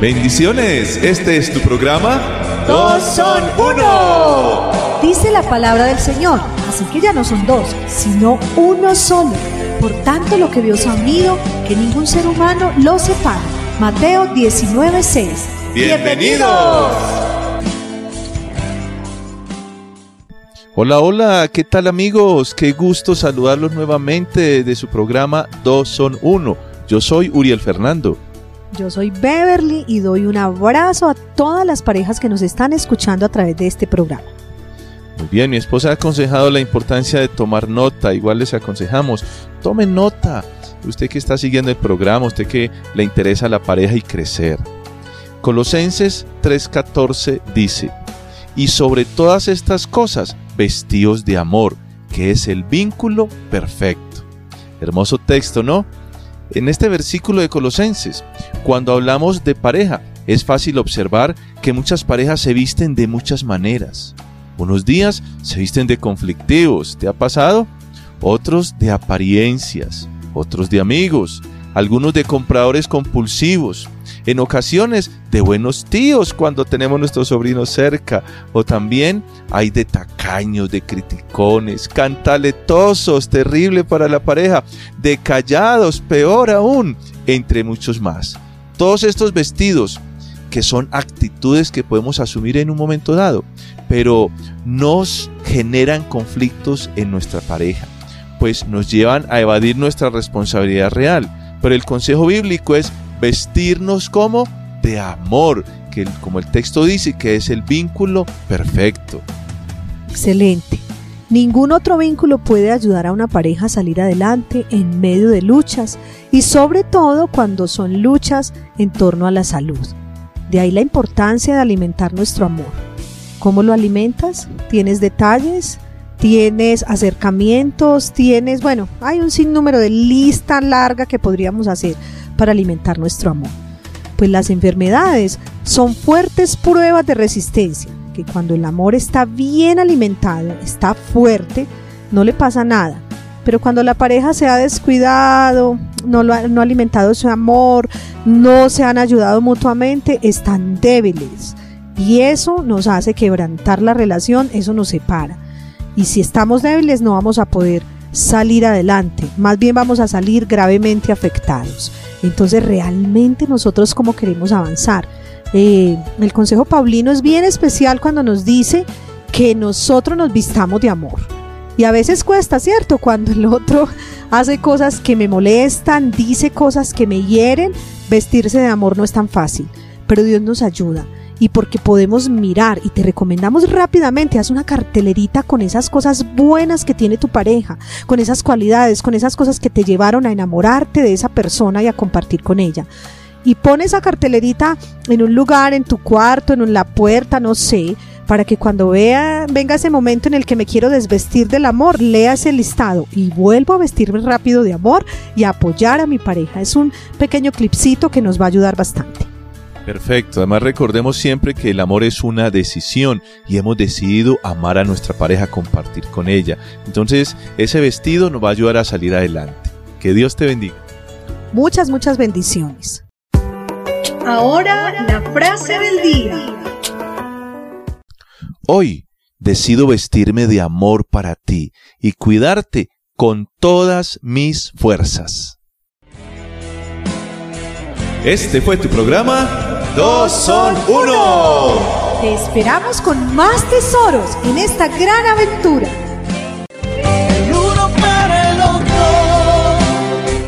Bendiciones, este es tu programa. Dos son uno. Dice la palabra del Señor, así que ya no son dos, sino uno solo. Por tanto, lo que Dios ha unido, que ningún ser humano lo separe. Mateo 19:6. Bienvenidos. Hola, hola, ¿qué tal amigos? Qué gusto saludarlos nuevamente de su programa Dos son uno. Yo soy Uriel Fernando. Yo soy Beverly y doy un abrazo a todas las parejas que nos están escuchando a través de este programa. Muy bien, mi esposa ha aconsejado la importancia de tomar nota. Igual les aconsejamos, tomen nota. Usted que está siguiendo el programa, usted que le interesa la pareja y crecer. Colosenses 3:14 dice, y sobre todas estas cosas, vestidos de amor, que es el vínculo perfecto. Hermoso texto, ¿no? En este versículo de Colosenses, cuando hablamos de pareja, es fácil observar que muchas parejas se visten de muchas maneras. Unos días se visten de conflictivos, ¿te ha pasado? Otros de apariencias, otros de amigos, algunos de compradores compulsivos, en ocasiones de buenos tíos cuando tenemos nuestros sobrinos cerca, o también hay de tacaños, de criticones, cantaletosos, terrible para la pareja, de callados, peor aún, entre muchos más. Todos estos vestidos que son actitudes que podemos asumir en un momento dado, pero nos generan conflictos en nuestra pareja, pues nos llevan a evadir nuestra responsabilidad real. Pero el consejo bíblico es vestirnos como de amor, que como el texto dice, que es el vínculo perfecto. Excelente. Ningún otro vínculo puede ayudar a una pareja a salir adelante en medio de luchas y sobre todo cuando son luchas en torno a la salud. De ahí la importancia de alimentar nuestro amor. ¿Cómo lo alimentas? ¿Tienes detalles? ¿Tienes acercamientos? ¿Tienes, bueno, hay un sinnúmero de lista larga que podríamos hacer para alimentar nuestro amor? Pues las enfermedades son fuertes pruebas de resistencia, que cuando el amor está bien alimentado, está fuerte, no le pasa nada. Pero cuando la pareja se ha descuidado, no, lo ha, no ha alimentado su amor, no se han ayudado mutuamente, están débiles. Y eso nos hace quebrantar la relación, eso nos separa. Y si estamos débiles no vamos a poder salir adelante, más bien vamos a salir gravemente afectados. Entonces realmente nosotros cómo queremos avanzar. Eh, el consejo paulino es bien especial cuando nos dice que nosotros nos vistamos de amor. Y a veces cuesta, ¿cierto? Cuando el otro hace cosas que me molestan, dice cosas que me hieren, vestirse de amor no es tan fácil. Pero Dios nos ayuda y porque podemos mirar y te recomendamos rápidamente, haz una cartelerita con esas cosas buenas que tiene tu pareja, con esas cualidades, con esas cosas que te llevaron a enamorarte de esa persona y a compartir con ella. Y pon esa cartelerita en un lugar, en tu cuarto, en la puerta, no sé, para que cuando vea, venga ese momento en el que me quiero desvestir del amor, lea ese listado y vuelvo a vestirme rápido de amor y a apoyar a mi pareja. Es un pequeño clipcito que nos va a ayudar bastante. Perfecto, además recordemos siempre que el amor es una decisión y hemos decidido amar a nuestra pareja, compartir con ella. Entonces ese vestido nos va a ayudar a salir adelante. Que Dios te bendiga. Muchas, muchas bendiciones. Ahora la frase del día. Hoy decido vestirme de amor para ti y cuidarte con todas mis fuerzas. Este fue tu programa Dos son uno. Te esperamos con más tesoros en esta gran aventura.